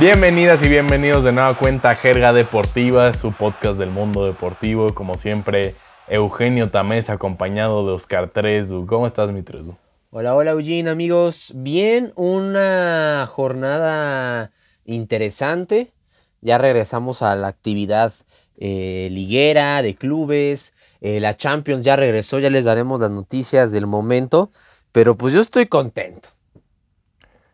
Bienvenidas y bienvenidos de nueva cuenta a Jerga Deportiva, su podcast del mundo deportivo. Como siempre, Eugenio Tamés acompañado de Oscar Tresu. ¿Cómo estás, mi Tresu? Hola, hola, Eugene, amigos. Bien, una jornada interesante. Ya regresamos a la actividad eh, liguera, de clubes. Eh, la Champions ya regresó, ya les daremos las noticias del momento. Pero pues yo estoy contento.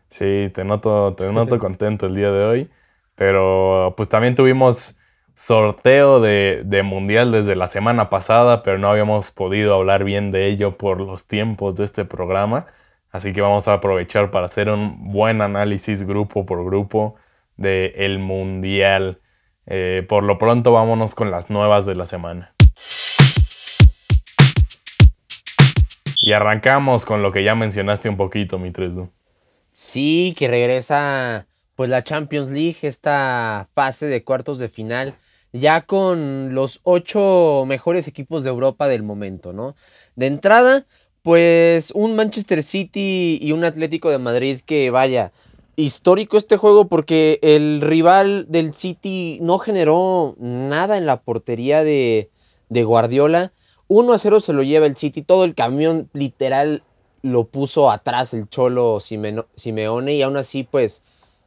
Sí, te noto, te noto contento el día de hoy. Pero pues también tuvimos sorteo de, de, Mundial desde la semana pasada, pero no habíamos podido hablar bien de ello por los tiempos de este programa. Así que vamos a aprovechar para hacer un buen análisis grupo por grupo del el Mundial. Eh, por lo pronto vámonos con las nuevas de la semana. Y arrancamos con lo que ya mencionaste un poquito, mi 3 Sí, que regresa pues la Champions League, esta fase de cuartos de final, ya con los ocho mejores equipos de Europa del momento, ¿no? De entrada, pues un Manchester City y un Atlético de Madrid que vaya, histórico este juego porque el rival del City no generó nada en la portería de, de Guardiola. 1 a 0 se lo lleva el City, todo el camión literal lo puso atrás el Cholo Simeone y aún así pues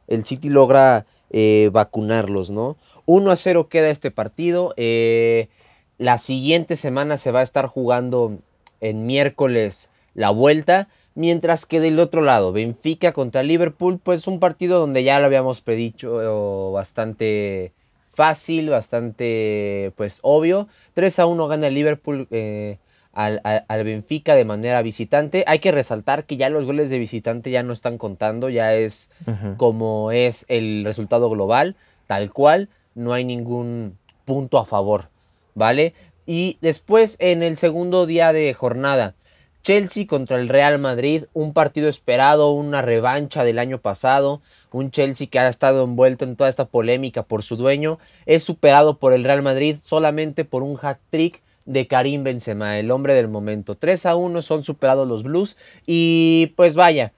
el City logra eh, vacunarlos, ¿no? 1 a 0 queda este partido. Eh, la siguiente semana se va a estar jugando en miércoles la vuelta. Mientras que del otro lado, Benfica contra Liverpool, pues un partido donde ya lo habíamos predicho bastante fácil, bastante pues obvio. 3 a 1 gana Liverpool eh, al, Benfica de manera visitante. Hay que resaltar que ya los goles de visitante ya no están contando, ya es como es el resultado global, tal cual, no hay ningún punto a favor, ¿vale? Y después en el segundo día de jornada, Chelsea contra el Real Madrid, un partido esperado, una revancha del año pasado, un Chelsea que ha estado envuelto en toda esta polémica por su dueño, es superado por el Real Madrid solamente por un hat trick de Karim Benzema, el hombre del momento. 3 a 1 son superados los Blues y pues vaya,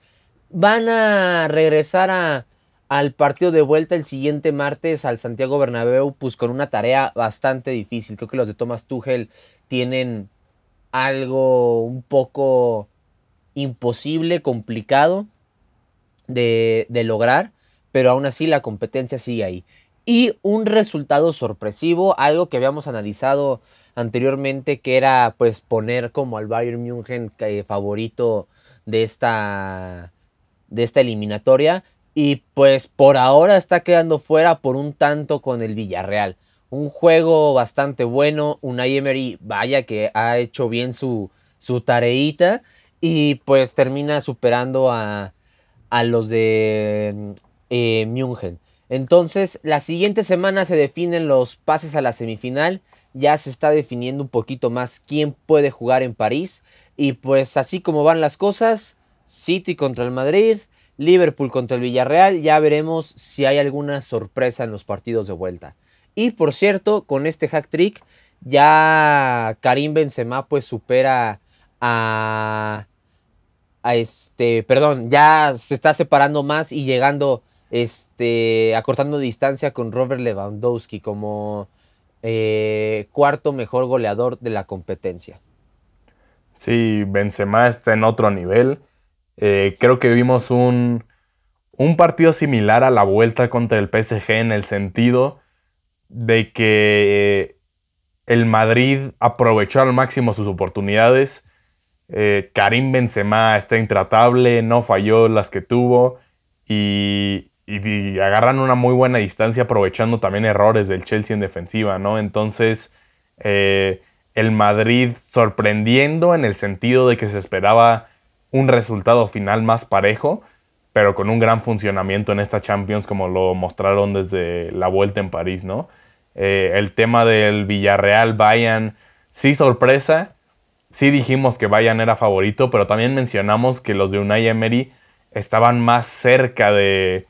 van a regresar a, al partido de vuelta el siguiente martes al Santiago Bernabéu pues con una tarea bastante difícil. Creo que los de Thomas Tuchel tienen algo un poco imposible, complicado de, lograr, pero aún así la competencia sigue ahí. Y un resultado sorpresivo, algo que habíamos analizado anteriormente, que era pues poner como al Bayern München eh, favorito de esta, de esta eliminatoria. Y pues por ahora está quedando fuera por un tanto con el Villarreal un juego bastante bueno. Unai Emery, vaya que ha hecho bien su, su tareita. Y pues termina superando a, a los de eh, München. Entonces, la siguiente semana se definen los pases a la semifinal. Ya se está definiendo un poquito más quién puede jugar en París. Y pues así como van las cosas, City contra el Madrid, Liverpool contra el Villarreal, ya veremos si hay alguna sorpresa en los partidos de vuelta. Y por cierto, con este hack trick, ya Karim Benzema pues supera a, a este, perdón, ya se está separando más y llegando, este, acortando distancia con Robert Lewandowski como eh, cuarto mejor goleador de la competencia. Sí, Benzema está en otro nivel. Eh, creo que vimos un, un partido similar a la vuelta contra el PSG en el sentido de que el Madrid aprovechó al máximo sus oportunidades. Eh, Karim Benzema está intratable, no falló las que tuvo y, agarran una muy buena distancia aprovechando también errores del Chelsea en defensiva, ¿no? Entonces, eh, el Madrid sorprendiendo en el sentido de que se esperaba un resultado final más parejo, pero con un gran funcionamiento en esta Champions como lo mostraron desde la vuelta en París, ¿no? Eh, el tema del Villarreal, Bayern, sí sorpresa, sí dijimos que Bayern era favorito, pero también mencionamos que los de Unai Emery estaban más cerca de,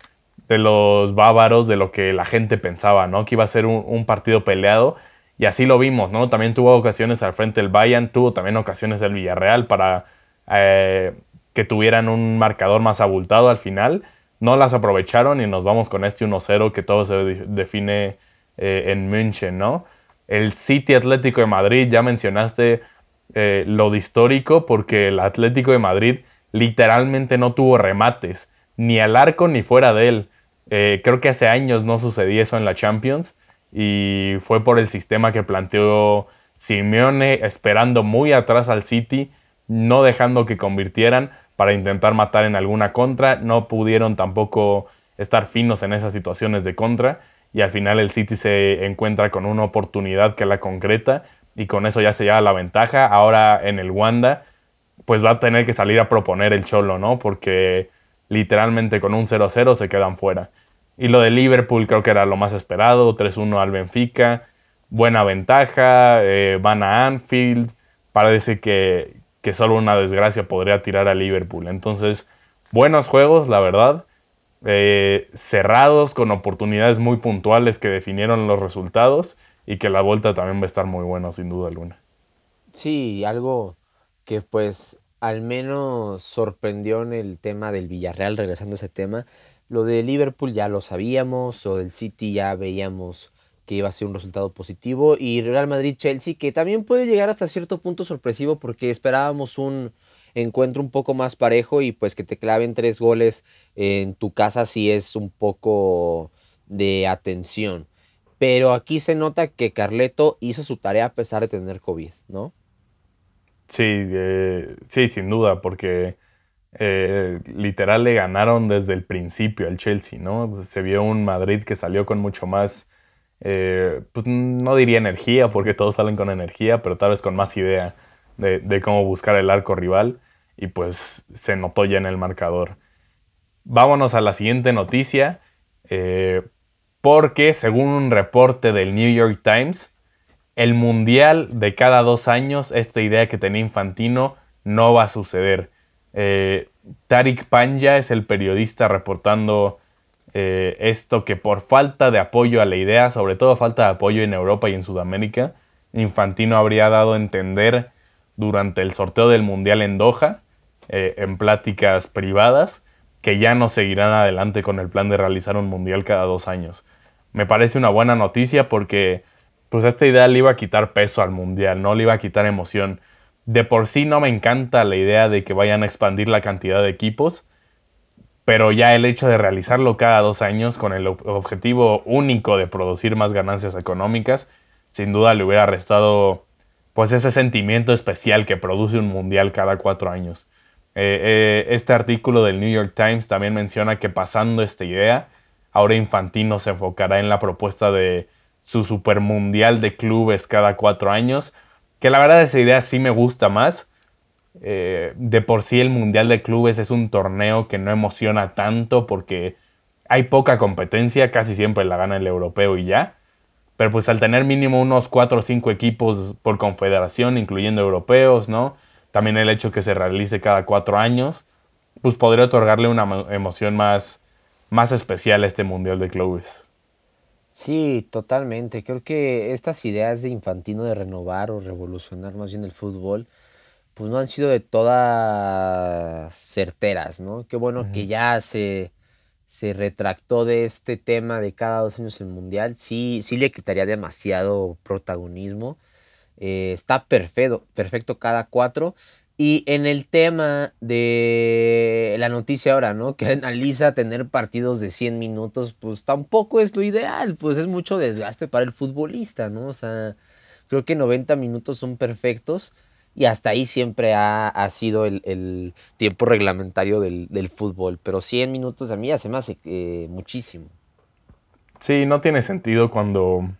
los bávaros de lo que la gente pensaba, ¿no? Que iba a ser un, partido peleado. Y así lo vimos, ¿no? También tuvo ocasiones al frente del Bayern, tuvo también ocasiones el Villarreal para eh, que tuvieran un marcador más abultado al final. no las aprovecharon y nos vamos con este 1-0 que todo se define eh, en München, ¿no? El City Atlético de Madrid, ya mencionaste eh, lo de histórico, porque el Atlético de Madrid literalmente no tuvo remates, ni al arco ni fuera de él. Eh, creo que hace años no sucedía eso en la Champions y fue por el sistema que planteó Simeone, esperando muy atrás al City, no dejando que convirtieran para intentar matar en alguna contra. No pudieron tampoco estar finos en esas situaciones de contra y al final el City se encuentra con una oportunidad que la concreta y con eso ya se lleva la ventaja. Ahora en el Wanda pues va a tener que salir a proponer el Cholo, ¿no? Porque literalmente con un 0-0 se quedan fuera. Y lo de Liverpool creo que era lo más esperado, 3-1 al Benfica, buena ventaja, eh, van a Anfield, parece que, que solo una desgracia podría tirar a Liverpool. Entonces, buenos juegos, la verdad. Eh, cerrados con oportunidades muy puntuales que definieron los resultados y que la vuelta también va a estar muy buena sin duda alguna. Sí, algo que pues al menos sorprendió en el tema del Villarreal, regresando a ese tema. Lo de Liverpool ya lo sabíamos, o del City ya veíamos que iba a ser un resultado positivo, y Real Madrid-Chelsea, que también puede llegar hasta cierto punto sorpresivo porque esperábamos un, encuentro un poco más parejo y pues que te claven tres goles en tu casa sí es un poco de atención. Pero aquí se nota que Carleto hizo su tarea a pesar de tener COVID, ¿no? Sí, eh, sí, sin duda, porque eh, literal le ganaron desde el principio al Chelsea, ¿no? Se vio un Madrid que salió con mucho más, eh, pues no diría energía, porque todos salen con energía, pero tal vez con más idea de, cómo buscar el arco rival y pues se notó ya en el marcador. Vámonos a la siguiente noticia, porque según un reporte del New York Times, el mundial de cada dos años, esta idea que tenía Infantino, no va a suceder. Eh, Tariq Panja es el periodista reportando eh, esto que por falta de apoyo a la idea, sobre todo falta de apoyo en Europa y en Sudamérica, Infantino habría dado a entender durante el sorteo del Mundial en Doha, eh, en pláticas privadas, que ya no seguirán adelante con el plan de realizar un Mundial cada dos años. Me parece una buena noticia porque pues esta idea le iba a quitar peso al Mundial, no le iba a quitar emoción. De por sí no me encanta la idea de que vayan a expandir la cantidad de equipos, pero ya el hecho de realizarlo cada dos años con el objetivo único de producir más ganancias económicas, sin duda le hubiera restado pues ese sentimiento especial que produce un mundial cada cuatro años. Eh, eh, este artículo del New York Times también menciona que pasando esta idea, ahora Infantino se enfocará en la propuesta de su super mundial de clubes cada cuatro años, que la verdad esa idea sí me gusta más. Eh, de por sí el mundial de clubes es un torneo que no emociona tanto porque hay poca competencia, casi siempre la gana el europeo y ya. Pero pues al tener mínimo unos 4 o 5 equipos por confederación, incluyendo europeos, ¿no? También el hecho que se realice cada 4 años, pues podría otorgarle una emoción más, más especial a este Mundial de Clubes. Sí, totalmente. Creo que estas ideas de Infantino de renovar o revolucionar más bien el fútbol, pues no han sido de todas certeras, ¿no? Qué bueno que ya se se retractó de este tema de cada dos años el mundial, sí, sí le quitaría demasiado protagonismo. Eh, está perfecto, perfecto cada cuatro. Y en el tema de la noticia ahora, ¿no? Que analiza tener partidos de 100 minutos, pues tampoco es lo ideal, pues es mucho desgaste para el futbolista, ¿no? O sea, creo que 90 minutos son perfectos y hasta ahí siempre ha, sido el, tiempo reglamentario del, fútbol. Pero 100 minutos a mí ya se me hace eh, muchísimo. Sí, no tiene sentido cuando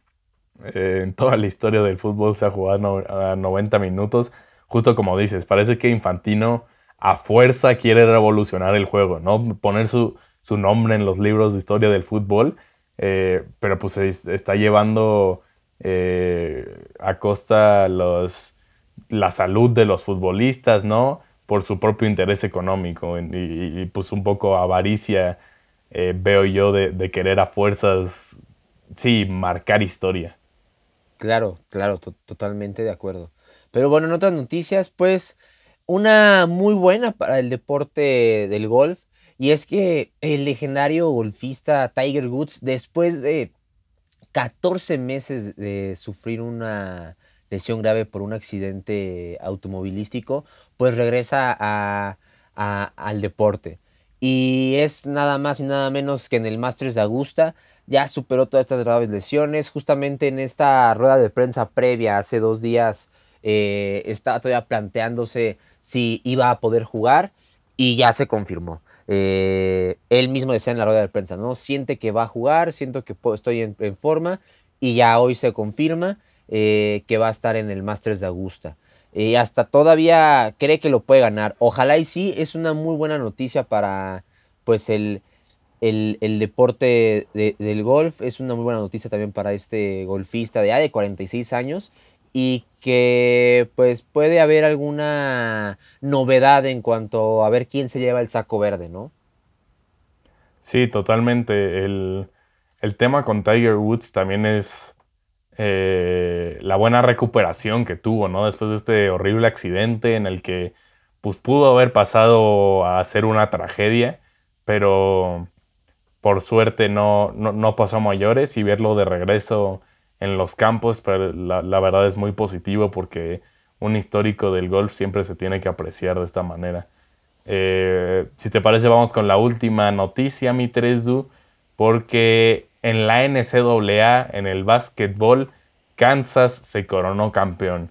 eh, en toda la historia del fútbol se ha jugado a 90 minutos. Justo como dices, parece que Infantino a fuerza quiere revolucionar el juego, ¿no? Poner su, nombre en los libros de historia del fútbol, eh, pero pues está llevando a costa los la salud de los futbolistas, ¿no? Por su propio interés económico y, pues un poco avaricia, eh, veo yo, de, querer a fuerzas, sí, marcar historia. Claro, claro, totalmente de acuerdo. Pero bueno, en otras noticias, pues una muy buena para el deporte del golf. Y es que el legendario golfista Tiger Woods, después de 14 meses de sufrir una lesión grave por un accidente automovilístico, pues regresa al deporte. Y es nada más y nada menos que en el Masters de Augusta. Ya superó todas estas graves lesiones. Justamente en esta rueda de prensa previa, hace dos días, eh, estaba todavía planteándose si iba a poder jugar y ya se confirmó. Eh, él mismo decía en la rueda de prensa, ¿no? Siente que va a jugar, siento que estoy en, forma y ya hoy se confirma eh, que va a estar en el Masters de Augusta. Y hasta todavía cree que lo puede ganar. Ojalá y sí, es una muy buena noticia para pues el, el, deporte del golf. Es una muy buena noticia también para este golfista de, ya de 46 años y que pues puede haber alguna novedad en cuanto a ver quién se lleva el saco verde, ¿no? Sí, totalmente. El, tema con Tiger Woods también es eh, la buena recuperación que tuvo, ¿no? Después de este horrible accidente en el que pues pudo haber pasado a ser una tragedia, pero por suerte no, no, no pasó a mayores y verlo de regreso en los campos, pero la, verdad es muy positivo porque un histórico del golf siempre se tiene que apreciar de esta manera. Eh, si te parece, vamos con la última noticia, mi Tresu, porque en la NCAA, en el básquetbol, Kansas se coronó campeón.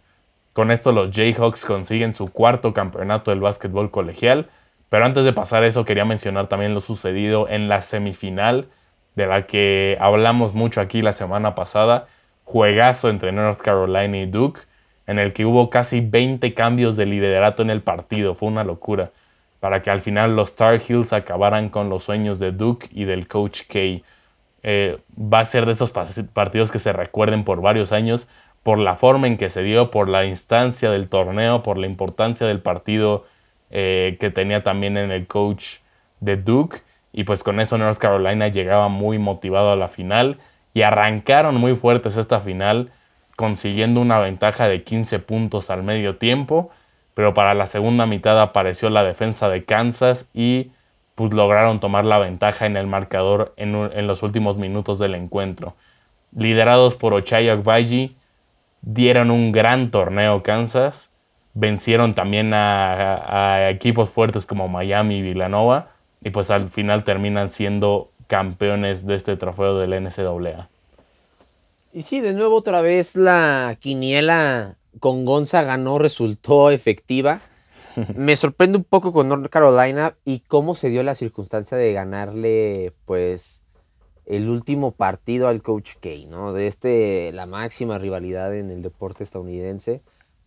Con esto los Jayhawks consiguen su cuarto campeonato del básquetbol colegial. Pero antes de pasar eso, quería mencionar también lo sucedido en la semifinal, de la que hablamos mucho aquí la semana pasada, juegazo entre North Carolina y Duke, en el que hubo casi 20 cambios de liderato en el partido. Fue una locura. Para que al final los Tar Heels acabaran con los sueños de Duke y del coach K. Eh, va a ser de esos partidos que se recuerden por varios años por la forma en que se dio, por la instancia del torneo, por la importancia del partido eh, que tenía también en el coach de Duke. Y pues con eso North Carolina llegaba muy motivado a la final y arrancaron muy fuertes esta final, consiguiendo una ventaja de 15 puntos al medio tiempo, pero para la segunda mitad apareció la defensa de Kansas y pues lograron tomar la ventaja en el marcador en, los últimos minutos del encuentro. Liderados por Ochai Agbaji, dieron un gran torneo Kansas, vencieron también a, a equipos fuertes como Miami y Villanova y pues al final terminan siendo campeones de este trofeo del NCAA. Y sí, de nuevo otra vez la quiniela con Gonzaga no resultó efectiva. Me sorprende un poco con North Carolina y cómo se dio la circunstancia de ganarle, pues, el último partido al Coach K, ¿no? De este, la máxima rivalidad en el deporte estadounidense,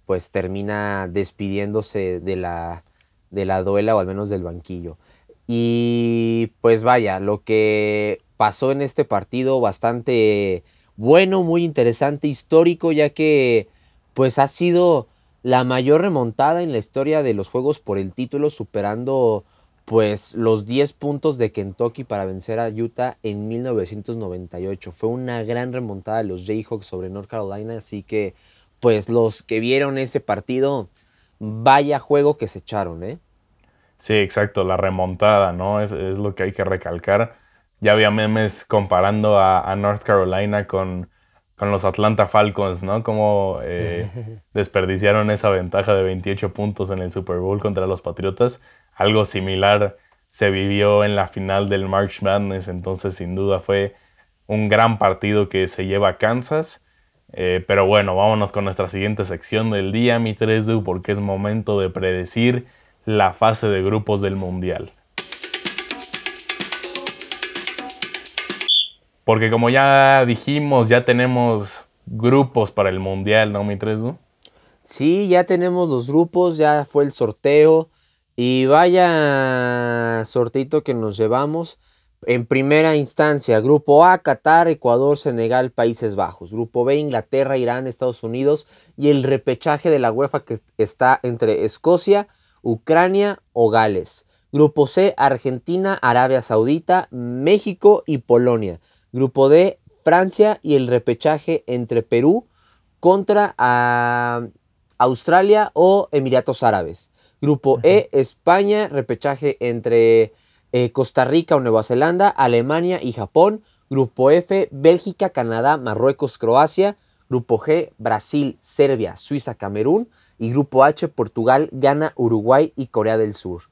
pues termina despidiéndose de la, de la duela o al menos del banquillo. Y pues vaya, lo que pasó en este partido bastante bueno, muy interesante, histórico, ya que pues ha sido la mayor remontada en la historia de los Juegos por el título, superando pues los 10 puntos de Kentucky para vencer a Utah en 1998. Fue una gran remontada de los Jayhawks sobre North Carolina, así que pues los que vieron ese partido, vaya juego que se echaron, ¿eh? Sí, exacto, la remontada, ¿no? Es, lo que hay que recalcar. Ya había memes comparando a, North Carolina con, los Atlanta Falcons, ¿no? Como eh, desperdiciaron esa ventaja de 28 puntos en el Super Bowl contra los Patriotas. Algo similar se vivió en la final del March Madness, entonces sin duda fue un gran partido que se lleva a Kansas. Eh, pero bueno, vámonos con nuestra siguiente sección del día, mi 3 porque es momento de predecir la fase de grupos del Mundial. Porque como ya dijimos, ya tenemos grupos para el Mundial, ¿no, mi Sí, ya tenemos los grupos, ya fue el sorteo. Y vaya sortito que nos llevamos. En primera instancia, Grupo A, Qatar, Ecuador, Senegal, Países Bajos. Grupo B, Inglaterra, Irán, Estados Unidos. Y el repechaje de la UEFA que está entre Escocia, Ucrania o Gales. Grupo C, Argentina, Arabia Saudita, México y Polonia. Grupo D, Francia y el repechaje entre Perú contra Australia o Emiratos Árabes. Grupo E, España, repechaje entre eh, Costa Rica o Nueva Zelanda, Alemania y Japón. Grupo F, Bélgica, Canadá, Marruecos, Croacia. Grupo G, Brasil, Serbia, Suiza, Camerún. Y Grupo H, Portugal, Ghana, Uruguay y Corea del Sur.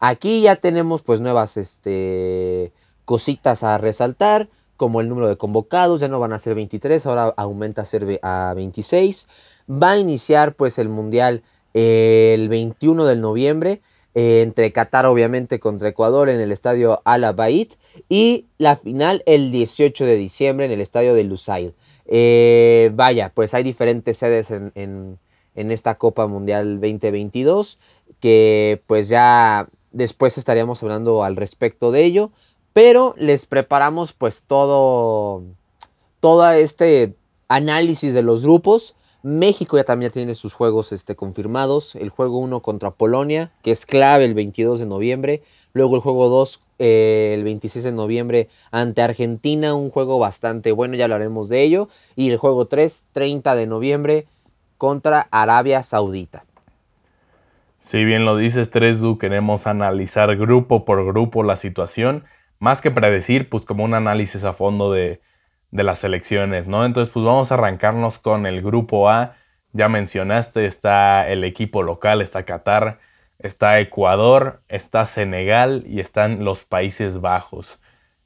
Aquí ya tenemos pues nuevas este, cositas a resaltar, como el número de convocados, ya no van a ser 23, ahora aumenta a ser a 26. Va a iniciar pues el Mundial el 21 de noviembre eh, entre Qatar obviamente contra Ecuador en el estadio Al Abaid y la final el 18 de diciembre en el estadio de Lusail. Eh, vaya, pues hay diferentes sedes en, en, esta Copa Mundial 2022 que pues ya después estaríamos hablando al respecto de ello, pero les preparamos pues todo, todo este análisis de los grupos México ya también tiene sus juegos este, confirmados. El juego 1 contra Polonia, que es clave el 22 de noviembre. Luego el juego 2 eh, el 26 de noviembre ante Argentina, un juego bastante bueno, ya hablaremos de ello. Y el juego 3, 30 de noviembre contra Arabia Saudita. Si bien lo dices, Tresdu, queremos analizar grupo por grupo la situación, más que predecir, pues como un análisis a fondo de, de las elecciones, ¿no? Entonces, pues vamos a arrancarnos con el grupo A. Ya mencionaste, está el equipo local, está Qatar, está Ecuador, está Senegal y están los Países Bajos.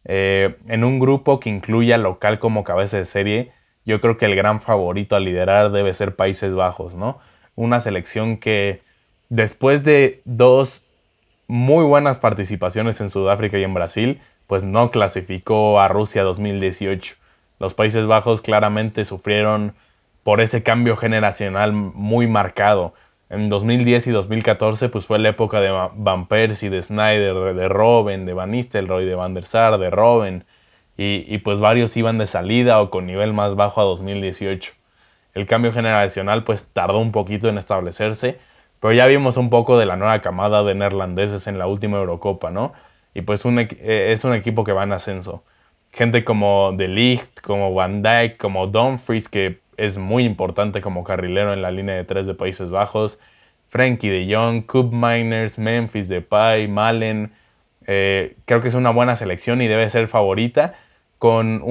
Eh, en un grupo que incluya local como cabeza de serie, yo creo que el gran favorito a liderar debe ser Países Bajos, ¿no? Una selección que después de dos muy buenas participaciones en Sudáfrica y en Brasil, pues no clasificó a Rusia 2018. Los Países Bajos claramente sufrieron por ese cambio generacional muy marcado. En 2010 y 2014 pues fue la época de Van Persie, de Snyder, de Robben, de Van Nistelrooy, de Van der Sar, de Robben. Y, pues varios iban de salida o con nivel más bajo a 2018. El cambio generacional pues tardó un poquito en establecerse, pero ya vimos un poco de la nueva camada de neerlandeses en la última Eurocopa, ¿no? Y pues eh, es un equipo que va en ascenso gente como De Ligt, como Van Dijk, como Dumfries, que es muy importante como carrilero en la línea de tres de Países Bajos, Frankie de Jong, Coop Miners, Memphis Depay, Malen. Eh, creo que es una buena selección y debe ser favorita con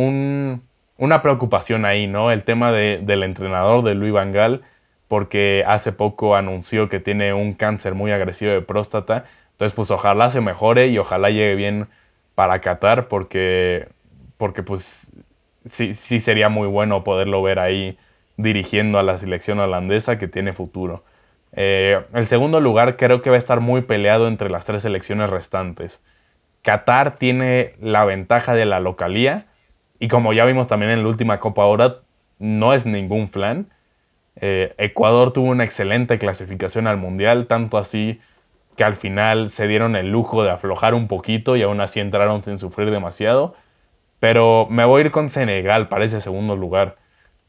una preocupación ahí, ¿no? El tema del entrenador de Luis Van Gaal, porque hace poco anunció que tiene un cáncer muy agresivo de próstata. Entonces, pues ojalá se mejore y ojalá llegue bien para Qatar, porque porque pues sí, sí sería muy bueno poderlo ver ahí dirigiendo a la selección holandesa que tiene futuro. Eh, el segundo lugar creo que va a estar muy peleado entre las tres selecciones restantes. Qatar tiene la ventaja de la localía y como ya vimos también en la última Copa ahora, no es ningún flan. Eh, Ecuador tuvo una excelente clasificación al Mundial, tanto así que al final se dieron el lujo de aflojar un poquito y aún así entraron sin sufrir demasiado. Pero me voy a ir con Senegal para ese segundo lugar.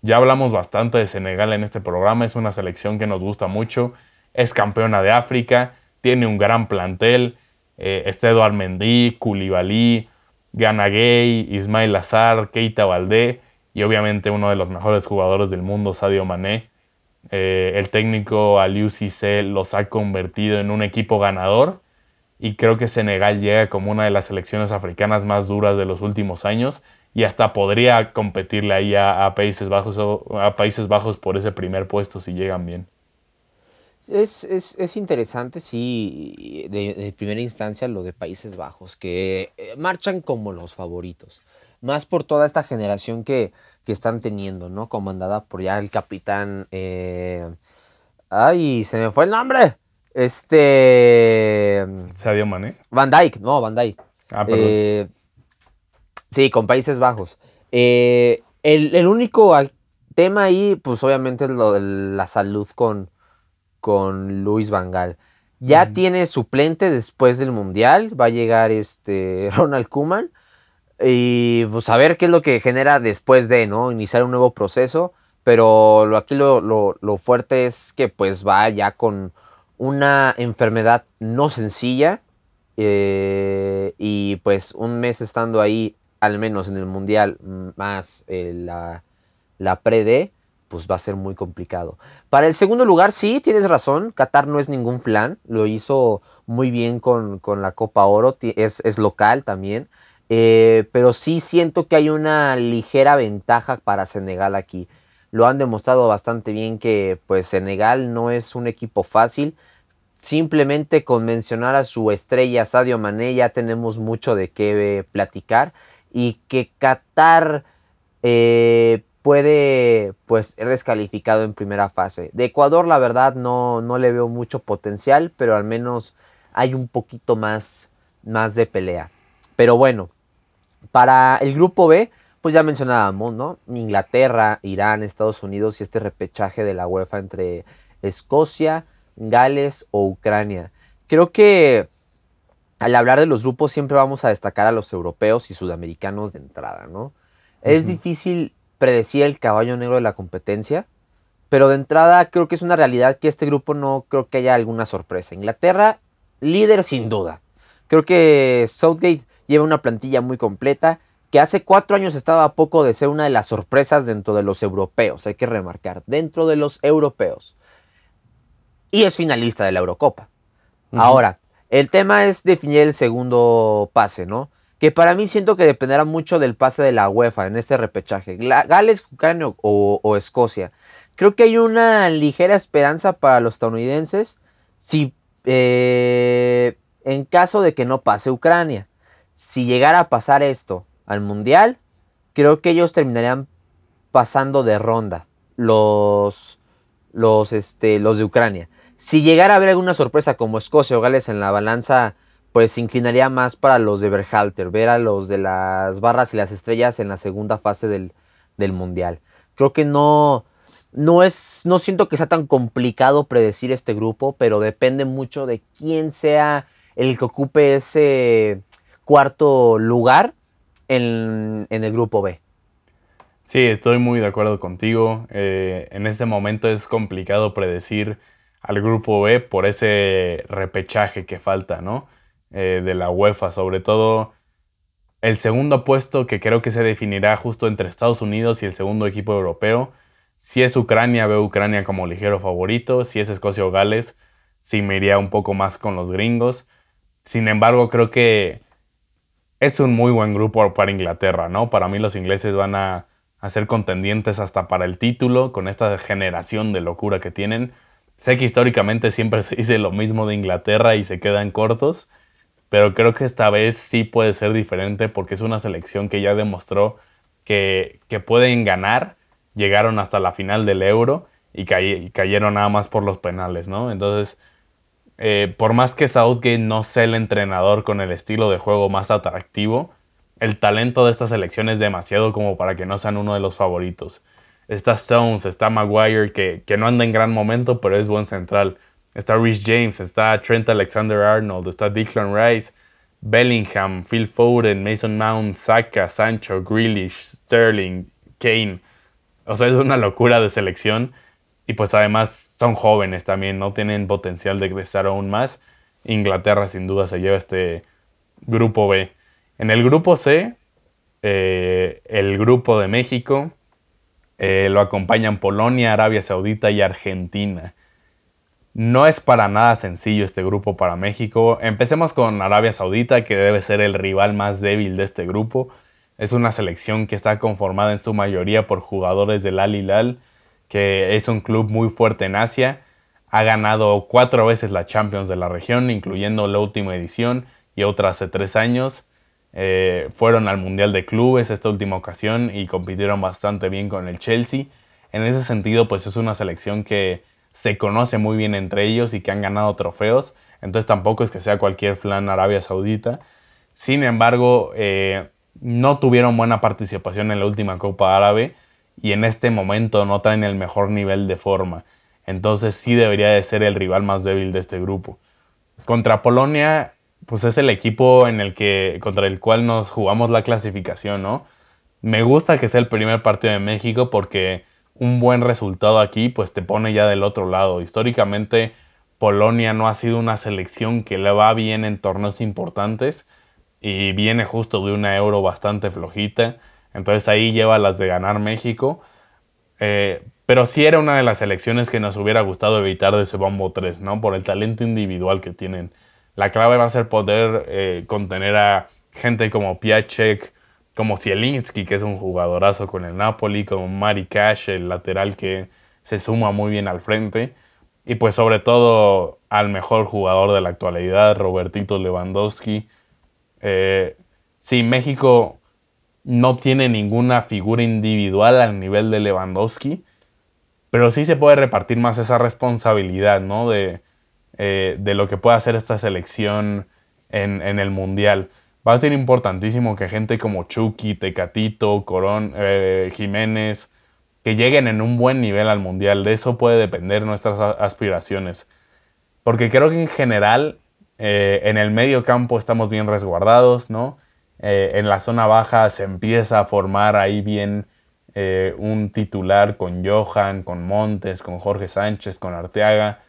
Ya hablamos bastante de Senegal en este programa, es una selección que nos gusta mucho, es campeona de África, tiene un gran plantel, eh, está Eduard Mendy, Koulibaly, Gana Gay, Ismail Azar, Keita Valdé y obviamente uno de los mejores jugadores del mundo, Sadio Mané. Eh, el técnico Aliou Cissé los ha convertido en un equipo ganador y creo que Senegal llega como una de las selecciones africanas más duras de los últimos años y hasta podría competirle ahí a, Países Bajos a Países Bajos por ese primer puesto si llegan bien. Es, es, interesante, sí, de, primera instancia lo de Países Bajos, que eh, marchan como los favoritos, más por toda esta generación que, que están teniendo, ¿no? Comandada por ya el capitán... Eh, ¡Ay, se me fue el nombre! Este. Sadio Mané. Van Dyke, no, Van Dyke. Ah, perdón. Eh, sí, con Países Bajos. Eh, el, único tema ahí, pues obviamente es lo de la salud con, con Luis Vangal. Ya tiene suplente después del Mundial. Va a llegar este Ronald Kuman. Y pues a ver qué es lo que genera después de, ¿no? Iniciar un nuevo proceso. Pero lo, aquí lo, lo fuerte es que pues va ya con una enfermedad no sencilla eh, y pues un mes estando ahí, al menos en el mundial, más eh, la, la pre-D, pues va a ser muy complicado. Para el segundo lugar, sí, tienes razón, Qatar no es ningún plan, lo hizo muy bien con, la Copa Oro, es, es local también, eh, pero sí siento que hay una ligera ventaja para Senegal aquí. Lo han demostrado bastante bien que pues Senegal no es un equipo fácil. Simplemente con mencionar a su estrella Sadio Mané ya tenemos mucho de qué platicar y que Qatar eh, puede pues ser descalificado en primera fase. De Ecuador la verdad no, no le veo mucho potencial, pero al menos hay un poquito más, más de pelea. Pero bueno, para el grupo B, pues ya mencionábamos, ¿no? Inglaterra, Irán, Estados Unidos y este repechaje de la UEFA entre Escocia, Gales o Ucrania. Creo que al hablar de los grupos siempre vamos a destacar a los europeos y sudamericanos de entrada, ¿no? Es difícil predecir el caballo negro de la competencia, pero de entrada creo que es una realidad que este grupo no creo que haya alguna sorpresa. Inglaterra, líder sin duda. Creo que Southgate lleva una plantilla muy completa que hace cuatro años estaba a poco de ser una de las sorpresas dentro de los europeos, hay que remarcar, dentro de los europeos. Y es finalista de la Eurocopa. Ahora, el tema es definir el segundo pase, ¿no? Que para mí siento que dependerá mucho del pase de la UEFA en este repechaje. Gales, Ucrania o, Escocia. Creo que hay una ligera esperanza para los estadounidenses si eh, en caso de que no pase Ucrania. Si llegara a pasar esto al Mundial, creo que ellos terminarían pasando de ronda los, los, este, los de Ucrania. Si llegara a haber alguna sorpresa como Escocia o Gales en la balanza, pues se inclinaría más para los de Berhalter, ver a los de las barras y las estrellas en la segunda fase del, del Mundial. Creo que no, no es, no siento que sea tan complicado predecir este grupo, pero depende mucho de quién sea el que ocupe ese cuarto lugar en, el grupo B. Sí, estoy muy de acuerdo contigo. Eh, en este momento es complicado predecir al grupo B por ese repechaje que falta, ¿no? Eh, de la UEFA, sobre todo el segundo puesto que creo que se definirá justo entre Estados Unidos y el segundo equipo europeo. Si es Ucrania, veo Ucrania como ligero favorito. Si es Escocia o Gales, sí me iría un poco más con los gringos. Sin embargo, creo que es un muy buen grupo para Inglaterra, ¿no? Para mí los ingleses van a, ser contendientes hasta para el título con esta generación de locura que tienen. Sé que históricamente siempre se dice lo mismo de Inglaterra y se quedan cortos, pero creo que esta vez sí puede ser diferente porque es una selección que ya demostró que, pueden ganar, llegaron hasta la final del euro y, y cayeron nada más por los penales, ¿no? Entonces eh, por más que Southgate no sea el entrenador con el estilo de juego más atractivo, el talento de esta selección es demasiado como para que no sean uno de los favoritos. Está Stones, está Maguire, que, no anda en gran momento, pero es buen central. Está Rich James, está Trent Alexander Arnold, está Declan Rice, Bellingham, Phil Foden, Mason Mount, Saka, Sancho, Grealish, Sterling, Kane. O sea, es una locura de selección y pues además son jóvenes también, no tienen potencial de crecer aún más. Inglaterra sin duda se lleva este grupo B. En el grupo C, eh, el grupo de México, eh, lo acompañan Polonia, Arabia Saudita y Argentina. No es para nada sencillo este grupo para México. Empecemos con Arabia Saudita, que debe ser el rival más débil de este grupo. Es una selección que está conformada en su mayoría por jugadores del Al Hilal que es un club muy fuerte en Asia. Ha ganado cuatro veces la Champions de la región, incluyendo la última edición y otra hace tres años. Eh, fueron al Mundial de Clubes esta última ocasión y compitieron bastante bien con el Chelsea. En ese sentido, pues es una selección que se conoce muy bien entre ellos y que han ganado trofeos. Entonces tampoco es que sea cualquier flan Arabia Saudita. Sin embargo, eh, no tuvieron buena participación en la última Copa Árabe y en este momento no traen el mejor nivel de forma. Entonces sí debería de ser el rival más débil de este grupo. Contra Polonia, pues es el equipo en el que, contra el cual nos jugamos la clasificación, ¿no? Me gusta que sea el primer partido de México porque un buen resultado aquí pues te pone ya del otro lado. Históricamente Polonia no ha sido una selección que le va bien en torneos importantes y viene justo de una euro bastante flojita. Entonces ahí lleva las de ganar México. Eh, pero sí era una de las selecciones que nos hubiera gustado evitar de ese bombo 3, ¿no? Por el talento individual que tienen. La clave va a ser poder eh, contener a gente como Piacek, como Zielinski, que es un jugadorazo con el Napoli, como Mari Cash, el lateral que se suma muy bien al frente. Y pues sobre todo al mejor jugador de la actualidad, Robertito Lewandowski. Eh, sí, México no tiene ninguna figura individual al nivel de Lewandowski, pero sí se puede repartir más esa responsabilidad, ¿no? De, eh, de lo que puede hacer esta selección en, el Mundial. Va a ser importantísimo que gente como Chucky, Tecatito, Corón, eh, Jiménez, que lleguen en un buen nivel al Mundial. De eso puede depender nuestras aspiraciones. Porque creo que en general eh, en el medio campo estamos bien resguardados, ¿no? en la zona baja se empieza a formar ahí bien un titular con Johan, con Montes, con Jorge Sánchez, con Arteaga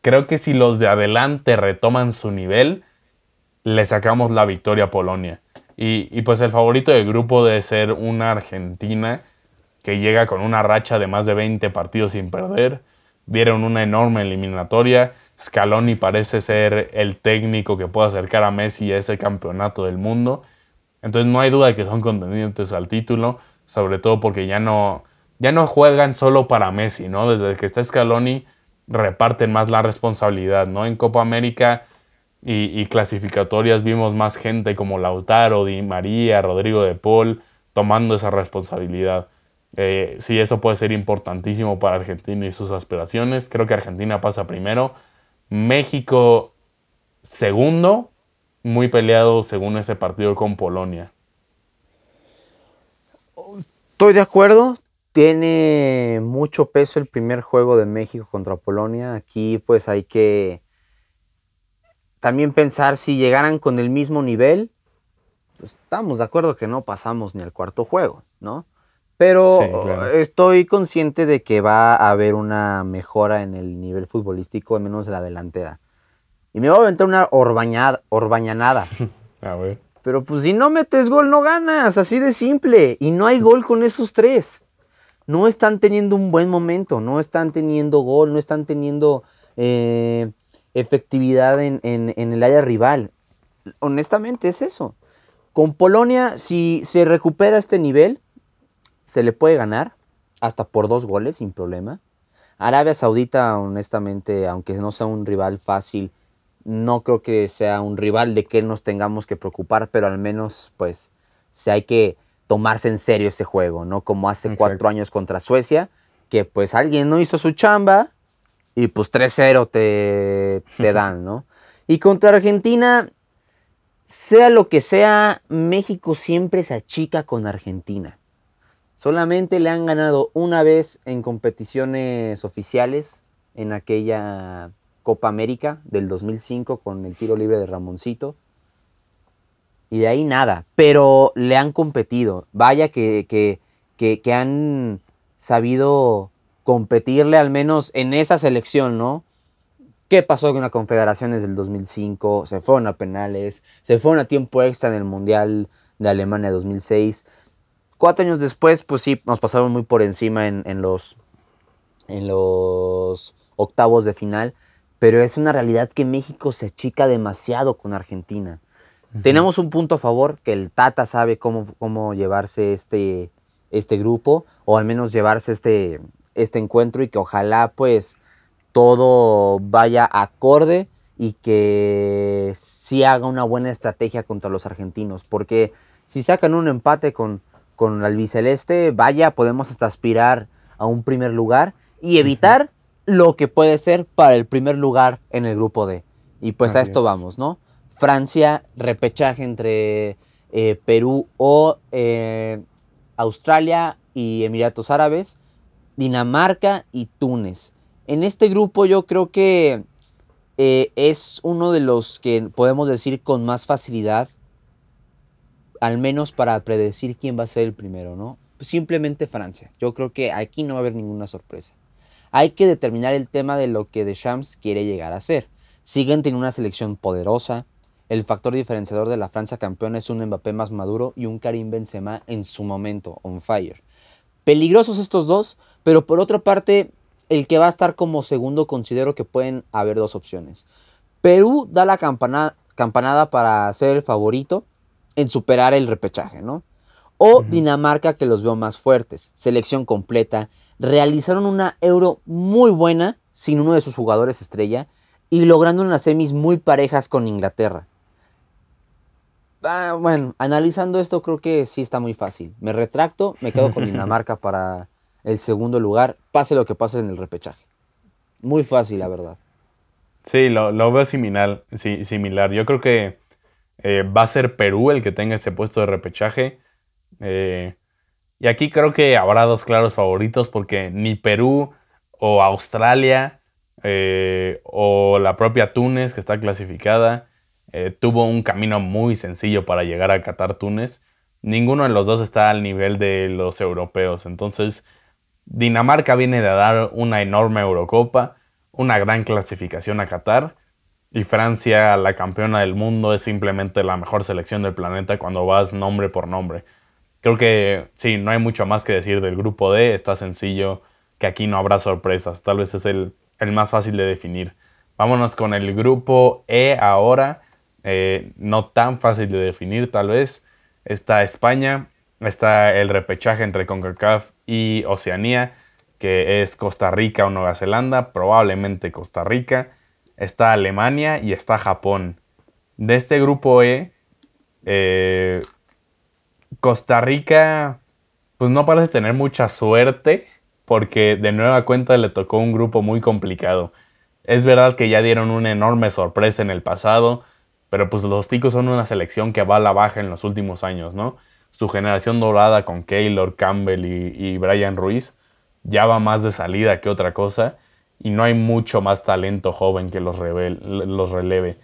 Creo que si los de adelante retoman su nivel, le sacamos la victoria a Polonia. Y, pues el favorito del grupo debe ser una Argentina que llega con una racha de más de 20 partidos sin perder. Vieron una enorme eliminatoria. Scaloni parece ser el técnico que puede acercar a Messi a ese campeonato del mundo. Entonces no hay duda de que son contendientes al título, sobre todo porque ya no, ya no juegan solo para Messi, ¿no? Desde que está Scaloni reparten más la responsabilidad, ¿no? En Copa América y, clasificatorias vimos más gente como Lautaro, Di María, Rodrigo de Paul tomando esa responsabilidad. Eh, sí, eso puede ser importantísimo para Argentina y sus aspiraciones. Creo que Argentina pasa primero. México segundo, muy peleado según ese partido con Polonia. Estoy de acuerdo, tiene mucho peso el primer juego de México contra Polonia. Aquí pues hay que también pensar si llegaran con el mismo nivel. Pues, estamos de acuerdo que no pasamos ni al cuarto juego, ¿no? Pero estoy consciente de que va a haber una mejora en el nivel futbolístico, al menos de la delantera. Y me va a aventar una orbañada, orbañanada. a ver. Pero pues si no metes gol no ganas, así de simple. Y no hay gol con esos tres no están teniendo un buen momento, no están teniendo gol, no están teniendo eh, efectividad en, el área rival. Honestamente es eso. Con Polonia, si se recupera este nivel, se le puede ganar hasta por dos goles sin problema. Arabia Saudita, honestamente, aunque no sea un rival fácil, no creo que sea un rival de que nos tengamos que preocupar, pero al menos, pues, si hay que tomarse en serio ese juego, ¿no? Como hace cuatro años contra Suecia, que pues alguien no hizo su chamba y pues 3-0 te, te dan, ¿no? Y contra Argentina, sea lo que sea, México siempre se achica con Argentina. Solamente le han ganado una vez en competiciones oficiales, en aquella Copa América del 2005 con el tiro libre de Ramoncito y de ahí nada. Pero le han competido. Vaya que, que, han sabido competirle al menos en esa selección, ¿no? ¿Qué pasó con las confederaciones del 2005? Se fueron a penales, se fueron a tiempo extra en el Mundial de Alemania 2006. Cuatro años después, pues sí, nos pasaron muy por encima en, en, los, en los octavos de final, pero es una realidad que México se achica demasiado con Argentina. Tenemos un punto a favor, que el Tata sabe cómo, cómo llevarse este, este grupo, o al menos llevarse este, este encuentro y que ojalá pues todo vaya acorde y que sí haga una buena estrategia contra los argentinos, porque si sacan un empate con, con el albiceleste, vaya, podemos hasta aspirar a un primer lugar y evitar lo que puede ser para el primer lugar en el grupo D. Y pues a esto vamos, ¿no? Francia, repechaje entre eh, Perú o eh, Australia y Emiratos Árabes, Dinamarca y Túnez. En este grupo yo creo que eh, es uno de los que podemos decir con más facilidad, al menos para predecir quién va a ser el primero, ¿no? Simplemente Francia. Yo creo que aquí no va a haber ninguna sorpresa. Hay que determinar el tema de lo que Deschamps quiere llegar a ser. Siguen teniendo una selección poderosa, el factor diferenciador de la Francia campeona es un Mbappé más maduro y un Karim Benzema en su momento, on fire. Peligrosos estos dos, pero por otra parte, el que va a estar como segundo considero que pueden haber dos opciones. Perú da la campanada para ser el favorito en superar el repechaje, ¿no? O Dinamarca que los veo más fuertes, selección completa, realizaron una euro muy buena sin uno de sus jugadores estrella y logrando unas semis muy parejas con Inglaterra. Ah, bueno, analizando esto creo que sí está muy fácil. Me retracto, me quedo con Dinamarca para el segundo lugar, pase lo que pase en el repechaje. Muy fácil, la verdad. Sí, lo, veo similar, similar. Yo creo que eh, va a ser Perú el que tenga ese puesto de repechaje. Eh, y aquí creo que habrá dos claros favoritos porque ni Perú o Australia eh, o la propia Túnez que está clasificada tuvo un camino muy sencillo para llegar a Qatar Túnez. Ninguno de los dos está al nivel de los europeos. Entonces Dinamarca viene de dar una enorme Eurocopa, una gran clasificación a Qatar y Francia, la campeona del mundo, es simplemente la mejor selección del planeta cuando vas nombre por nombre. Creo que sí, no hay mucho más que decir del grupo D, está sencillo, que aquí no habrá sorpresas, tal vez es el, más fácil de definir. Vámonos con el grupo E ahora, eh, no tan fácil de definir tal vez. Está España, está el repechaje entre CONCACAF y Oceanía, que es Costa Rica o Nueva Zelanda, probablemente Costa Rica. Está Alemania y está Japón. De este grupo E, eh, Costa Rica, pues no parece tener mucha suerte, porque de nueva cuenta le tocó un grupo muy complicado. Es verdad que ya dieron una enorme sorpresa en el pasado, pero pues los ticos son una selección que va a la baja en los últimos años, ¿no? su generación dorada con Keylor, Campbell y, Brian Ruiz ya va más de salida que otra cosa y no hay mucho más talento joven que los, los releve.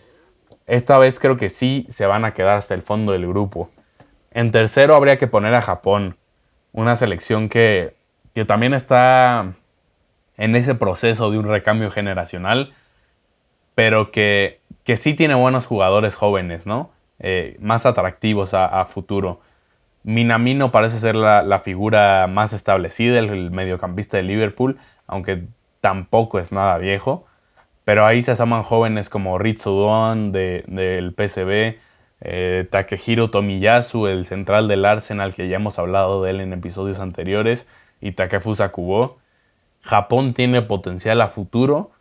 Esta vez creo que sí se van a quedar hasta el fondo del grupo. En tercero habría que poner a Japón, una selección que, que también está en ese proceso de un recambio generacional, pero que, que sí tiene buenos jugadores jóvenes, ¿no? Eh, más atractivos a futuro. Minamino parece ser la, figura más establecida, el, mediocampista de Liverpool, aunque tampoco es nada viejo. Pero ahí se asoman jóvenes como Ritsu del PSV, eh, Takehiro Tomiyasu, el central del Arsenal, que ya hemos hablado de él en episodios anteriores, y Takefusa Kubo. Japón tiene potencial a futuro,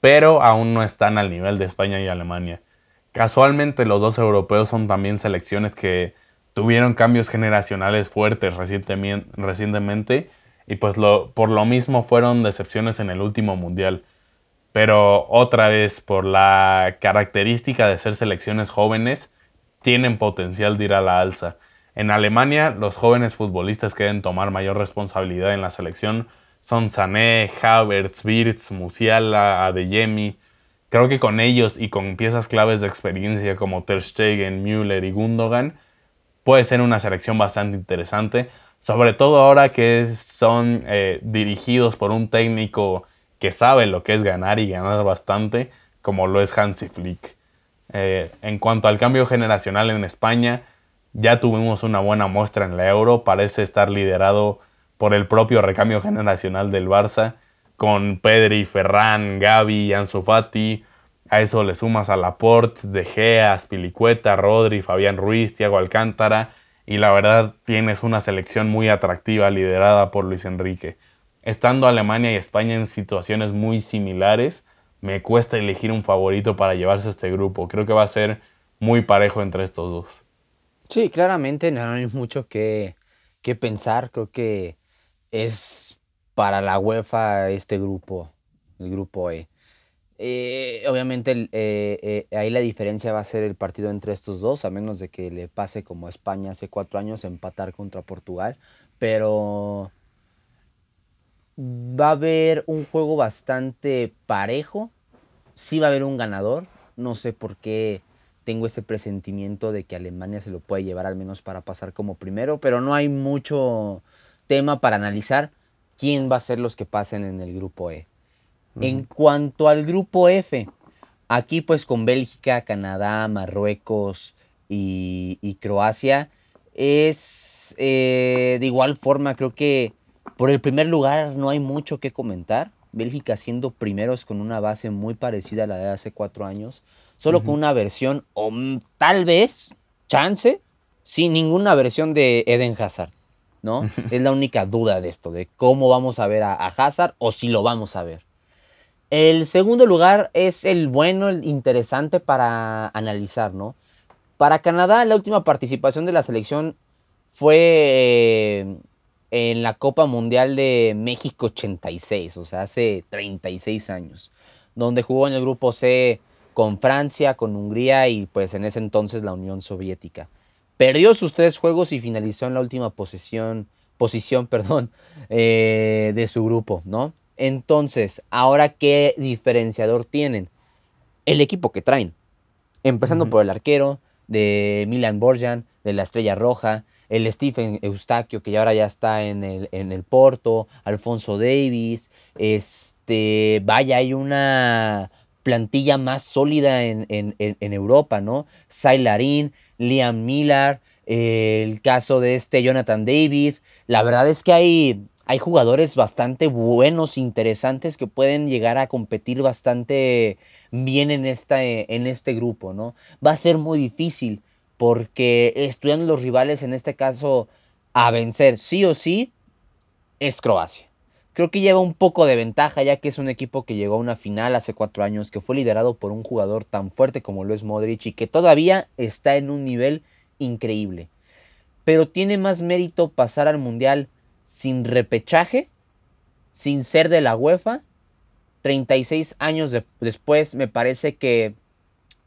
pero aún no están al nivel de España y Alemania. Casualmente los dos europeos son también selecciones que tuvieron cambios generacionales fuertes recientemente y pues por lo mismo fueron decepciones en el último mundial. Pero otra vez, por la característica de ser selecciones jóvenes, tienen potencial de ir a la alza. En Alemania, los jóvenes futbolistas que deben tomar mayor responsabilidad en la selección son Sané, Havertz, Wirtz, Musiala, Adeyemi. Creo que con ellos y con piezas claves de experiencia como Ter Stegen, Müller y Gundogan, puede ser una selección bastante interesante, sobre todo ahora que son eh, dirigidos por un técnico que sabe lo que es ganar y ganar bastante, como lo es Hansi Flick. Eh, en cuanto al cambio generacional en España, ya tuvimos una buena muestra en la Euro, parece estar liderado por el propio recambio generacional del Barça, con Pedri, Ferran, Gavi, Ansu Fati, a eso le sumas a Laporte, De Gea, Spilicueta, Rodri, Fabián Ruiz, Thiago Alcántara y la verdad tienes una selección muy atractiva liderada por Luis Enrique. Estando Alemania y España en situaciones muy similares, me cuesta elegir un favorito para llevarse a este grupo. Creo que va a ser muy parejo entre estos dos. Sí, claramente no hay mucho que, que pensar. Creo que es para la UEFA este grupo, el grupo E. Eh, obviamente eh, eh, ahí la diferencia va a ser el partido entre estos dos, a menos de que le pase como a España hace cuatro años empatar contra Portugal. Pero va a haber un juego bastante parejo. Sí va a haber un ganador. No sé por qué tengo ese presentimiento de que Alemania se lo puede llevar al menos para pasar como primero, pero no hay mucho tema para analizar quién va a ser los que pasen en el grupo E. En cuanto al grupo F, aquí pues con Bélgica, Canadá, Marruecos y, Croacia, es eh, de igual forma creo que Por el primer lugar no hay mucho que comentar. Bélgica siendo primeros con una base muy parecida a la de hace cuatro años, solo con una versión o tal vez, chance, sin ninguna versión de Eden Hazard, ¿no? es la única duda de esto, de cómo vamos a ver a, Hazard o si lo vamos a ver. El segundo lugar es el bueno, el interesante para analizar, ¿no? Para Canadá, la última participación de la selección fue eh, en la Copa Mundial de México 86, o sea, hace 36 años, donde jugó en el grupo C con Francia, con Hungría y pues en ese entonces la Unión Soviética. Perdió sus tres juegos y finalizó en la última posición, posición perdón, eh, de su grupo, ¿no? Entonces, ahora, ¿qué diferenciador tienen? El equipo que traen. Empezando por el arquero de Milan Borjan, de la Estrella Roja, el Stephen Eustaquio, que ahora ya está en el, en el Porto, Alfonso Davis, este, vaya, hay una plantilla más sólida en, Europa, ¿no? Sailarín, Liam Miller, el caso de este Jonathan David, la verdad es que hay, hay jugadores bastante buenos, interesantes, que pueden llegar a competir bastante bien en, esta, en este grupo, ¿no? Va a ser muy difícil porque estudiando los rivales, en este caso, a vencer sí o sí, es Croacia. Creo que lleva un poco de ventaja ya que es un equipo que llegó a una final hace cuatro años, que fue liderado por un jugador tan fuerte como lo es Modric y que todavía está en un nivel increíble. Pero tiene más mérito pasar al Mundial sin repechaje, sin ser de la UEFA. 36 años después me parece que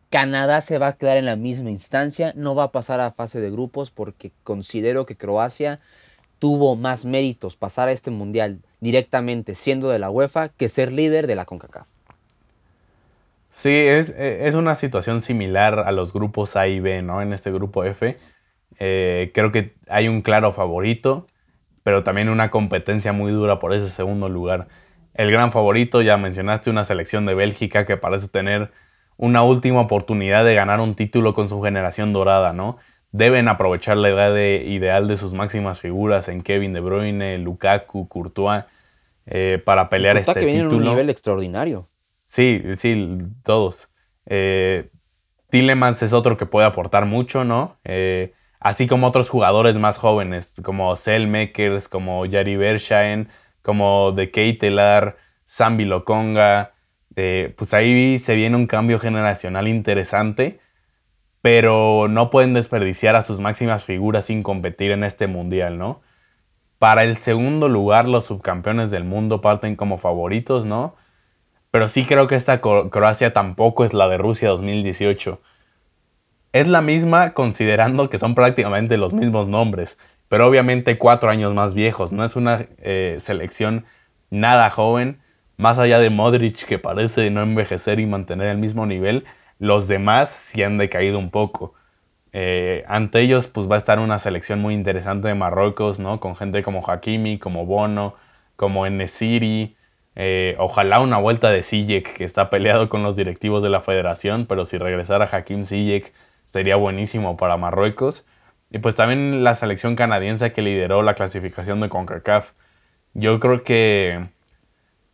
Canadá se va a quedar en la misma instancia, no va a pasar a fase de grupos porque considero que Croacia tuvo más méritos pasar a este mundial directamente siendo de la UEFA que ser líder de la CONCACAF. Sí, es, es una situación similar a los grupos A y B, ¿no? En este grupo F. Eh, creo que hay un claro favorito, pero también una competencia muy dura por ese segundo lugar. El gran favorito, ya mencionaste, una selección de Bélgica que parece tener una última oportunidad de ganar un título con su generación dorada, ¿no? Deben aprovechar la edad ideal de sus máximas figuras en Kevin De Bruyne, Lukaku, Courtois, eh, para pelear este que título. un nivel extraordinario. Sí, sí, todos. Eh, Tillemans es otro que puede aportar mucho, ¿no? Eh, así como otros jugadores más jóvenes, como Selmakers, como Yari Bershaen, como De Keitelar, Sambi Lokonga, eh, pues ahí se viene un cambio generacional interesante, pero no pueden desperdiciar a sus máximas figuras sin competir en este mundial, ¿no? Para el segundo lugar, los subcampeones del mundo parten como favoritos, ¿no? Pero sí creo que esta Croacia tampoco es la de Rusia 2018. Es la misma considerando que son prácticamente los mismos nombres, pero obviamente cuatro años más viejos. No es una eh, selección nada joven más allá de Modric que parece no envejecer y mantener el mismo nivel, los demás sí han decaído un poco. Eh, ante ellos pues va a estar una selección muy interesante de Marruecos, ¿no? Con gente como Hakimi, como Bono, como Enesiri. Eh, ojalá una vuelta de Sijek que está peleado con los directivos de la federación, pero si regresara Hakim Sijek sería buenísimo para Marruecos. Y pues también la selección canadiense que lideró la clasificación de CONCACAF. Yo creo que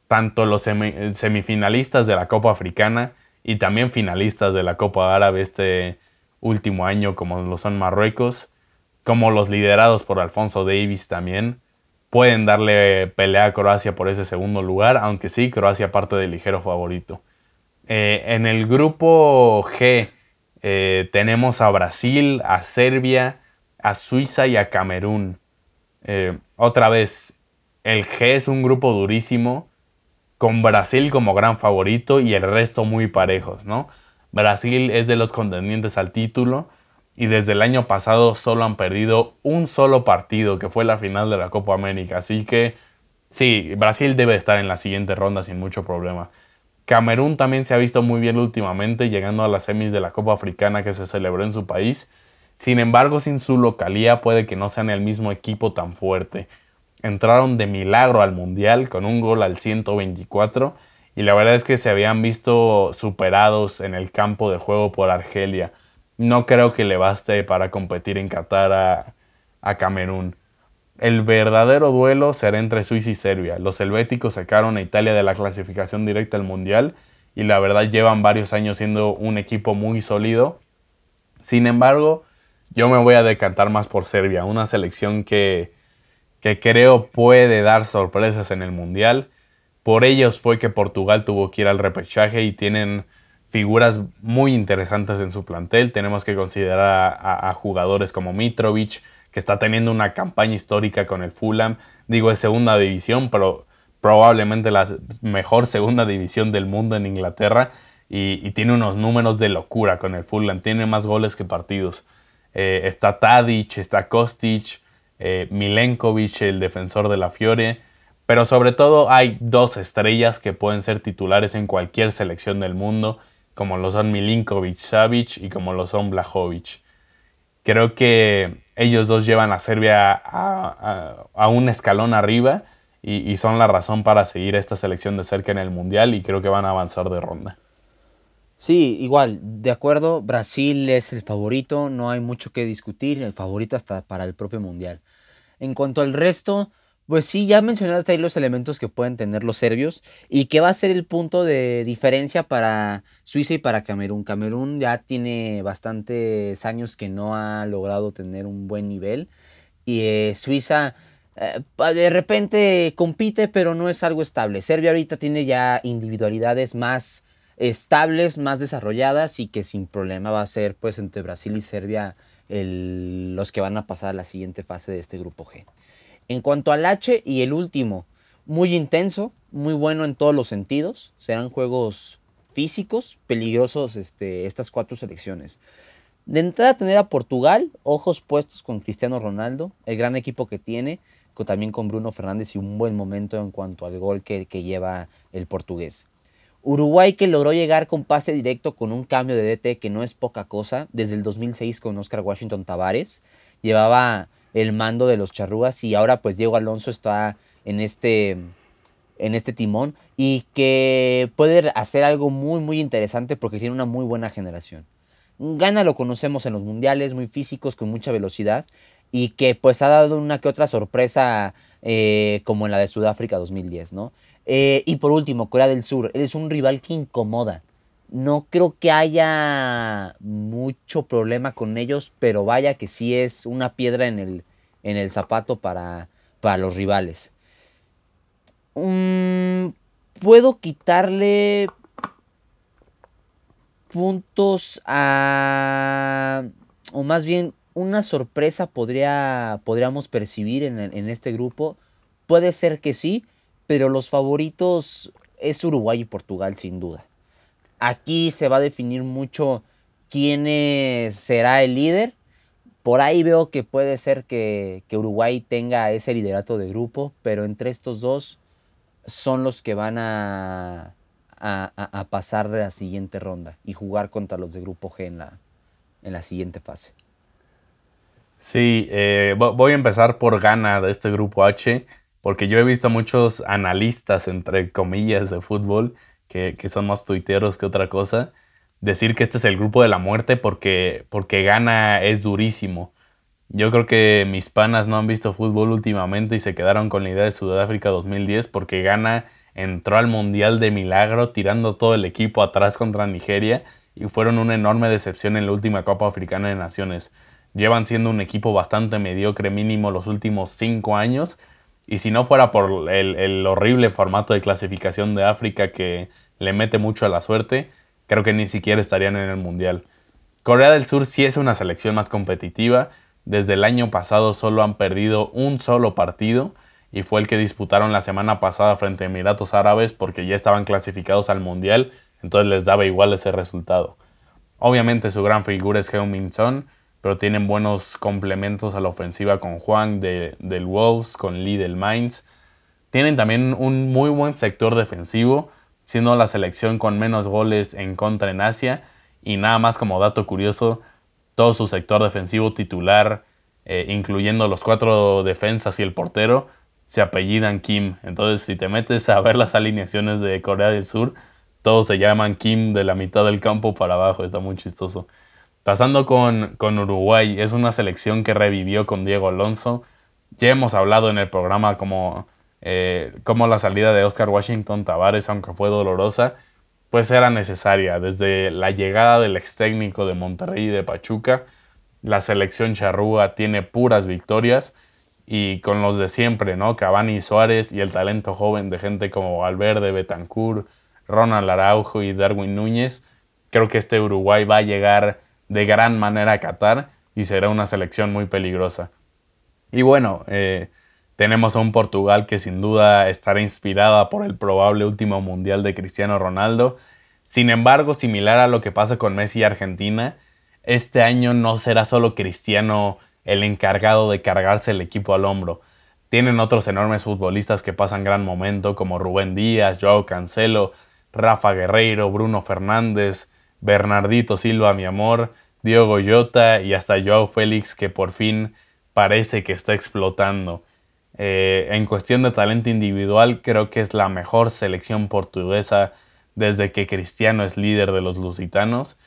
tanto los semifinalistas de la Copa Africana y también finalistas de la Copa Árabe este último año, como lo son Marruecos, como los liderados por Alfonso Davis también, pueden darle pelea a Croacia por ese segundo lugar, aunque sí, Croacia parte del ligero favorito. Eh, en el grupo G eh, tenemos a Brasil, a Serbia, a Suiza y a Camerún. Eh, otra vez, el G es un grupo durísimo con Brasil como gran favorito y el resto muy parejos, ¿no? Brasil es de los contendientes al título y desde el año pasado solo han perdido un solo partido, que fue la final de la Copa América. Así que sí, Brasil debe estar en la siguiente ronda sin mucho problema. Camerún también se ha visto muy bien últimamente, llegando a las semis de la Copa Africana que se celebró en su país. Sin embargo, sin su localía puede que no sean el mismo equipo tan fuerte entraron de milagro al Mundial con un gol al 124 y la verdad es que se habían visto superados en el campo de juego por Argelia. No creo que le baste para competir en Qatar a, Camerún. el verdadero duelo será entre Suiza y Serbia. Los helvéticos sacaron a Italia de la clasificación directa al Mundial y la verdad llevan varios años siendo un equipo muy sólido. Sin embargo, yo me voy a decantar más por Serbia, una selección que, que creo puede dar sorpresas en el Mundial. Por ellos fue que Portugal tuvo que ir al repechaje y tienen figuras muy interesantes en su plantel. Tenemos que considerar a, jugadores como Mitrovic, que está teniendo una campaña histórica con el Fulham. Digo, es segunda división, pero probablemente la mejor segunda división del mundo en Inglaterra. Y, tiene unos números de locura con el Fulham. Tiene más goles que partidos. Eh, está Tadic, está Kostic, eh, Milenkovic, el defensor de la Fiore. Pero sobre todo hay dos estrellas que pueden ser titulares en cualquier selección del mundo, como lo son Milinkovic Savic y como lo son Blajovic. Creo que ellos dos llevan a Serbia a, un escalón arriba y, son la razón para seguir esta selección de cerca en el Mundial y creo que van a avanzar de ronda. Sí, igual, de acuerdo, Brasil es el favorito, no hay mucho que discutir, el favorito hasta para el propio Mundial. En cuanto al resto, pues sí, ya mencionaste ahí los elementos que pueden tener los serbios y que va a ser el punto de diferencia para Suiza y para Camerún. Camerún ya tiene bastantes años que no ha logrado tener un buen nivel y eh, Suiza eh, de repente compite pero no es algo estable. Serbia ahorita tiene ya individualidades más estables, más desarrolladas y que sin problema va a ser pues entre Brasil y Serbia los que van a pasar a la siguiente fase de este grupo G. En cuanto al H y el último, muy intenso, muy bueno en todos los sentidos. Serán juegos físicos, peligrosos este, estas cuatro selecciones. De entrada tener a Portugal, ojos puestos con Cristiano Ronaldo, el gran equipo que tiene, también con Bruno Fernández y un buen momento en cuanto al gol que lleva el portugués. Uruguay que logró llegar con pase directo con un cambio de DT que no es poca cosa, desde el 2006 con Oscar Washington Tavares. Llevaba el mando de los charrugas y ahora pues Diego Alonso está en este, en este timón y que puede hacer algo muy muy interesante porque tiene una muy buena generación. Gana lo conocemos en los mundiales, muy físicos, con mucha velocidad y que pues ha dado una que otra sorpresa eh, como en la de Sudáfrica 2010, ¿no? Eh, y por último, Corea del Sur, es un rival que incomoda. No creo que haya mucho problema con ellos, pero vaya que sí es una piedra en el, en el zapato para, para los rivales. Mm, puedo quitarle puntos a... o más bien una sorpresa podría, podríamos percibir en, en este grupo. Puede ser que sí, pero los favoritos es Uruguay y Portugal sin duda. Aquí se va a definir mucho quién será el líder. Por ahí veo que puede ser que, Uruguay tenga ese liderato de grupo, pero entre estos dos son los que van a, a, pasar a la siguiente ronda y jugar contra los de grupo G en la, en la siguiente fase. Sí, eh, voy a empezar por gana de este grupo H, porque yo he visto muchos analistas, entre comillas, de fútbol que, son más tuiteros que otra cosa, decir que este es el grupo de la muerte porque, porque gana es durísimo. Yo creo que mis panas no han visto fútbol últimamente y se quedaron con la idea de Sudáfrica 2010 porque Gana entró al Mundial de milagro tirando todo el equipo atrás contra Nigeria y fueron una enorme decepción en la última Copa Africana de Naciones. Llevan siendo un equipo bastante mediocre mínimo los últimos cinco años y si no fuera por el, horrible formato de clasificación de África que le mete mucho a la suerte, creo que ni siquiera estarían en el Mundial. Corea del Sur sí es una selección más competitiva. Desde el año pasado solo han perdido un solo partido y fue el que disputaron la semana pasada frente a Emiratos Árabes porque ya estaban clasificados al Mundial, entonces les daba igual ese resultado. Obviamente su gran figura es Heung-Min Son, pero tienen buenos complementos a la ofensiva con Juan de, del Wolves, con Lee del Mainz. Tienen también un muy buen sector defensivo, siendo la selección con menos goles en contra en Asia. Y nada más como dato curioso, todo su sector defensivo titular, eh, incluyendo los cuatro defensas y el portero, se apellidan Kim. Entonces, si te metes a ver las alineaciones de Corea del Sur, todos se llaman Kim de la mitad del campo para abajo. Está muy chistoso. Pasando con, Uruguay, es una selección que revivió con Diego Alonso. Ya hemos hablado en el programa como, eh, como la salida de Oscar Washington Tavares, aunque fue dolorosa, pues era necesaria. Desde la llegada del ex técnico de Monterrey y de Pachuca, la selección charrúa tiene puras victorias y con los de siempre, ¿no? Cavani Suárez y el talento joven de gente como Valverde, Betancourt, Ronald Araujo y Darwin Núñez, creo que este Uruguay va a llegar de gran manera a Qatar y será una selección muy peligrosa. Y bueno, eh, tenemos a un Portugal que sin duda estará inspirada por el probable último mundial de Cristiano Ronaldo. Sin embargo, similar a lo que pasa con Messi y Argentina, este año no será solo Cristiano el encargado de cargarse el equipo al hombro. Tienen otros enormes futbolistas que pasan gran momento como Rubén Díaz, Joao Cancelo, Rafa Guerreiro, Bruno Fernández, Bernardito Silva, mi amor, Diego Jota y hasta Joao Félix que por fin parece que está explotando. Eh, en cuestión de talento individual creo que es la mejor selección portuguesa desde que Cristiano es líder de los lusitanos.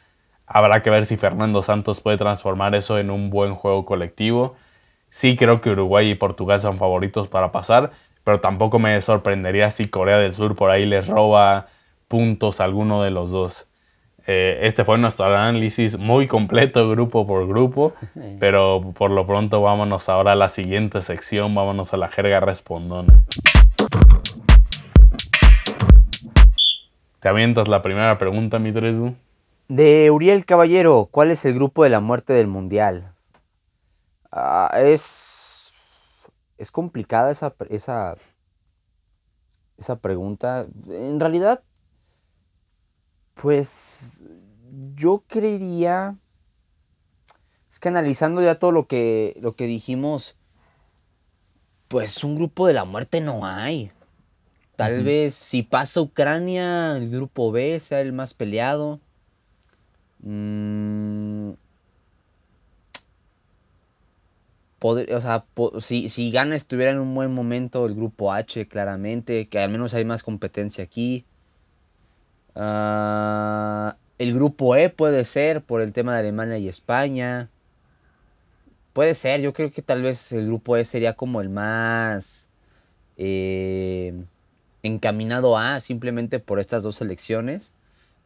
Habrá que ver si Fernando Santos puede transformar eso en un buen juego colectivo. Sí creo que Uruguay y Portugal son favoritos para pasar, pero tampoco me sorprendería si Corea del Sur por ahí les roba puntos a alguno de los dos. Eh, este fue nuestro análisis muy completo grupo por grupo, pero por lo pronto vámonos ahora a la siguiente sección, vámonos a la jerga respondona. ¿Te avientas la primera pregunta, mi? De Uriel Caballero, ¿cuál es el grupo de la muerte del Mundial? Ah, es, es complicada esa, esa, esa pregunta. En realidad, pues yo creería, es que analizando ya todo lo que, lo que dijimos, pues un grupo de la muerte no hay. Tal vez si pasa Ucrania, el grupo B sea el más peleado. Mm, o sea, si, si Gana estuviera en un buen momento el grupo H, claramente, que al menos hay más competencia aquí. Ah, el grupo E puede ser por el tema de Alemania y España. Puede ser, yo creo que tal vez el grupo E sería como el más eh, encaminado a simplemente por estas dos elecciones.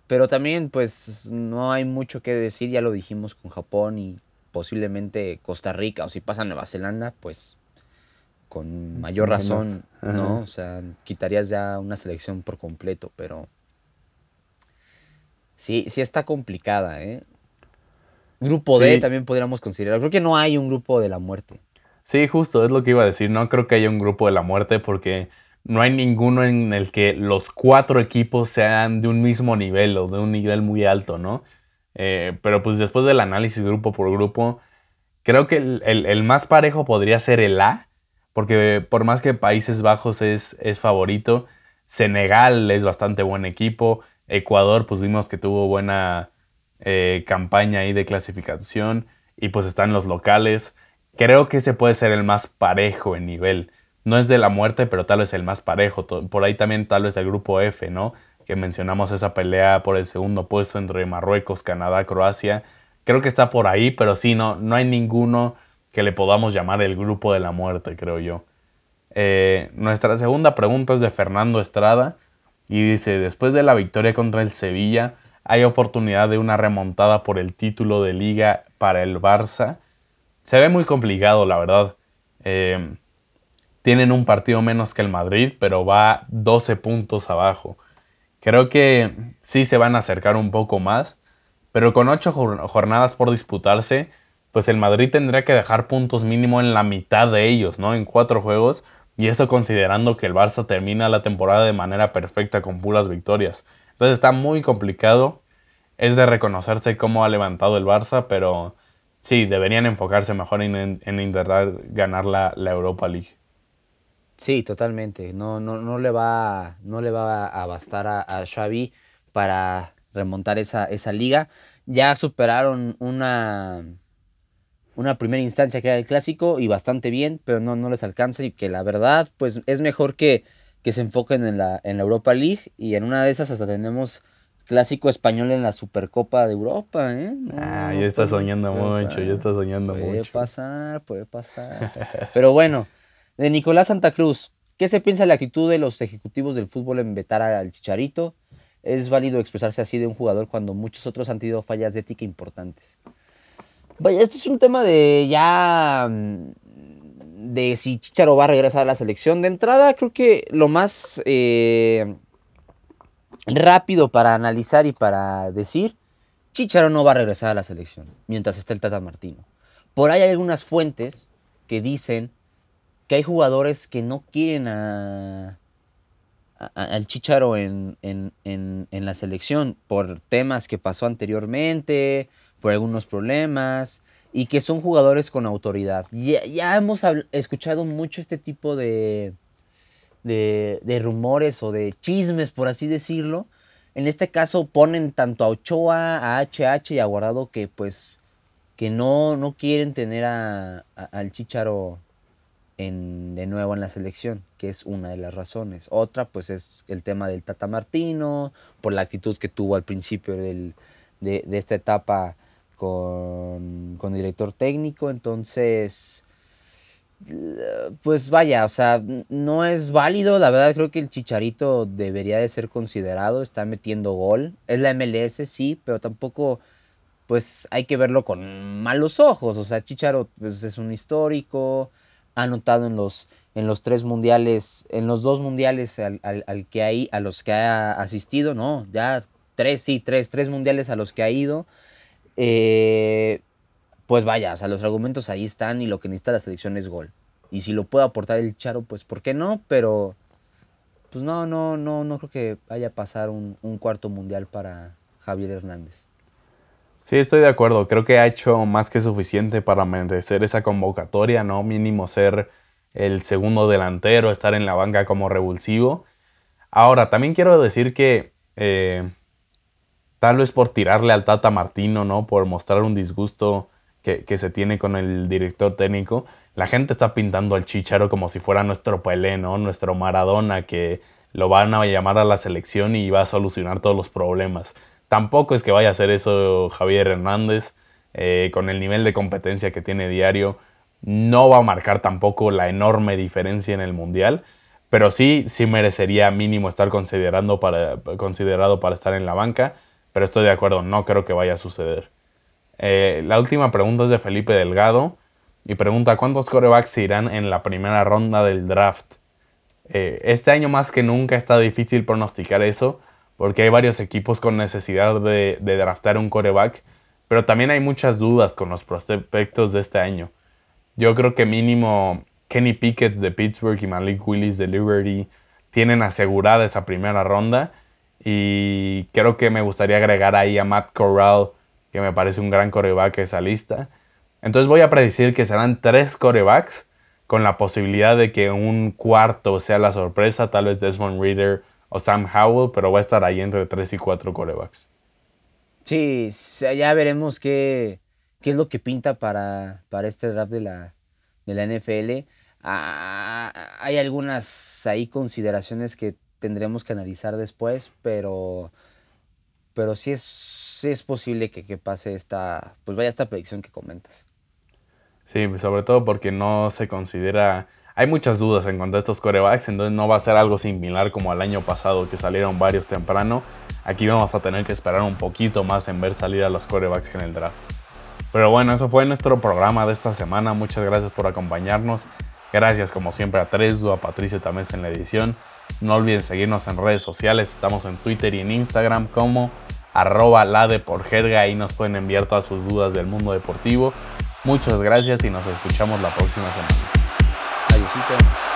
Pero también pues no hay mucho que decir, ya lo dijimos con Japón y posiblemente Costa Rica o si pasa Nueva Zelanda, pues con mayor razón, ¿no? O sea, quitarías ya una selección por completo, pero sí, sí está complicada, ¿eh? Grupo D también podríamos considerar. Creo que no hay un grupo de la muerte. Sí, justo, es lo que iba a decir. No creo que haya un grupo de la muerte porque no hay ninguno en el que los cuatro equipos sean de un mismo nivel o de un nivel muy alto, ¿no? Eh, pero pues después del análisis grupo por grupo, creo que el, más parejo podría ser el A, porque por más que Países Bajos es, es favorito, Senegal es bastante buen equipo, Ecuador pues vimos que tuvo buena eh, campaña ahí de clasificación y pues están los locales. Creo que ese puede ser el más parejo en nivel no es de la muerte, pero tal vez el más parejo. Por ahí también tal vez el grupo F, ¿no? Que mencionamos esa pelea por el segundo puesto entre Marruecos, Canadá, Croacia. Creo que está por ahí, pero sí, no, no hay ninguno que le podamos llamar el grupo de la muerte, creo yo. Eh, nuestra segunda pregunta es de Fernando Estrada y dice, después de la victoria contra el Sevilla, ¿hay oportunidad de una remontada por el título de liga para el Barça? Se ve muy complicado, la verdad. Eh, tienen un partido menos que el Madrid, pero va 12 puntos abajo. Creo que sí se van a acercar un poco más, pero con 8 jornadas por disputarse, pues el Madrid tendría que dejar puntos mínimo en la mitad de ellos, ¿no? En 4 juegos, y eso considerando que el Barça termina la temporada de manera perfecta con puras victorias. Entonces está muy complicado. Es de reconocerse cómo ha levantado el Barça, pero sí, deberían enfocarse mejor en, intentar ganar la Europa League. Sí, totalmente. No, no, no, le, va, no le va a bastar a, Xavi para remontar esa, esa liga. Ya superaron una, una primera instancia que era el clásico y bastante bien, pero no, no les alcanza y que la verdad pues es mejor que, que se enfoquen en la, en la Europa League y en una de esas hasta tenemos clásico español en la Supercopa de Europa, ¿eh? ah, ya está soñando mucho, ya está soñando mucho. Puede pasar, puede pasar. Pero bueno, de Nicolás Santa Cruz, ¿qué se piensa de la actitud de los ejecutivos del fútbol en vetar al Chicharito? ¿Es válido expresarse así de un jugador cuando muchos otros han tenido fallas de ética importantes? Vaya, este es un tema de ya mm, de si Chicharo va a regresar a la selección. De entrada, creo que lo más eh, rápido para analizar y para decir, Chicharo no va a regresar a la selección mientras esté el Tata Martino. Por ahí hay algunas fuentes que dicen que hay jugadores que no quieren a, al Chicharo en, en, la selección por temas que pasó anteriormente, por algunos problemas y que son jugadores con autoridad. Ya, ya hemos escuchado mucho este tipo de, de, rumores o de chismes, por así decirlo. En este caso ponen tanto a Ochoa, a HH y a Guardado que pues que no, no quieren tener a, al Chicharo en, de nuevo en la selección, que es una de las razones. Otra pues es el tema del Tata Martino, por la actitud que tuvo al principio del, de, de, esta etapa con, con director técnico. Entonces pues vaya, o sea, no es válido. La verdad creo que el Chicharito debería de ser considerado. Está metiendo gol. Es la MLS, sí, pero tampoco, pues hay que verlo con malos ojos. O sea, Chicharo pues, es un histórico. Ha anotado en los, en los tres mundiales, en los dos mundiales al, que hay, a los que ha asistido, ¿no? Ya tres, sí, tres, tres mundiales a los que ha ido. Eh, pues vaya, o sea, los argumentos ahí están y lo que necesita la selección es gol. Y si lo puede aportar el Charo, pues ¿por qué no? Pero pues no, no, no, no creo que vaya a pasar un, cuarto mundial para Javier Hernández. Sí, estoy de acuerdo. Creo que ha hecho más que suficiente para merecer esa convocatoria, ¿no? Mínimo ser el segundo delantero, estar en la banca como revulsivo. Ahora, también quiero decir que eh, tal vez por tirarle al Tata Martino, ¿no? Por mostrar un disgusto que, se tiene con el director técnico, la gente está pintando al Chicharo como si fuera nuestro Pelé, ¿no? Nuestro Maradona, que lo van a llamar a la selección y va a solucionar todos los problemas. Tampoco es que vaya a hacer eso Javier Hernández, eh, con el nivel de competencia que tiene diario, no va a marcar tampoco la enorme diferencia en el Mundial, pero sí, sí merecería mínimo estar considerando para, considerado para estar en la banca, pero estoy de acuerdo, no creo que vaya a suceder. Eh, la última pregunta es de Felipe Delgado y pregunta cuántos corebacks irán en la primera ronda del draft. Eh, este año más que nunca está difícil pronosticar eso porque hay varios equipos con necesidad de, draftar un coreback, pero también hay muchas dudas con los prospectos de este año. Yo creo que mínimo Kenny Pickett de Pittsburgh y Malik Willis de Liberty tienen asegurada esa primera ronda y creo que me gustaría agregar ahí a Matt Corral que me parece un gran coreback esa lista. Entonces voy a predecir que serán tres corebacks con la posibilidad de que un cuarto sea la sorpresa, tal vez Desmond Reader o Sam Howell, pero va a estar ahí entre tres y cuatro corebacks. Sí, ya veremos qué, qué es lo que pinta para, para este draft de la, de la NFL. Ah, hay algunas ahí consideraciones que tendremos que analizar después, pero, pero sí es es posible que, pase esta, pues vaya esta predicción que comentas. Sí, sobre todo porque no se considera... Hay muchas dudas en cuanto a estos corebacks, entonces no va a ser algo similar como el año pasado que salieron varios temprano. Aquí vamos a tener que esperar un poquito más en ver salir a los corebacks en el draft. Pero bueno, eso fue nuestro programa de esta semana. Muchas gracias por acompañarnos. Gracias como siempre a Tresdu, a Patricio también en la edición. No olviden seguirnos en redes sociales. Estamos en Twitter y en Instagram como arroba la de por jerga, ahí nos pueden enviar todas sus dudas del mundo deportivo. Muchas gracias y nos escuchamos la próxima semana. Adiósito.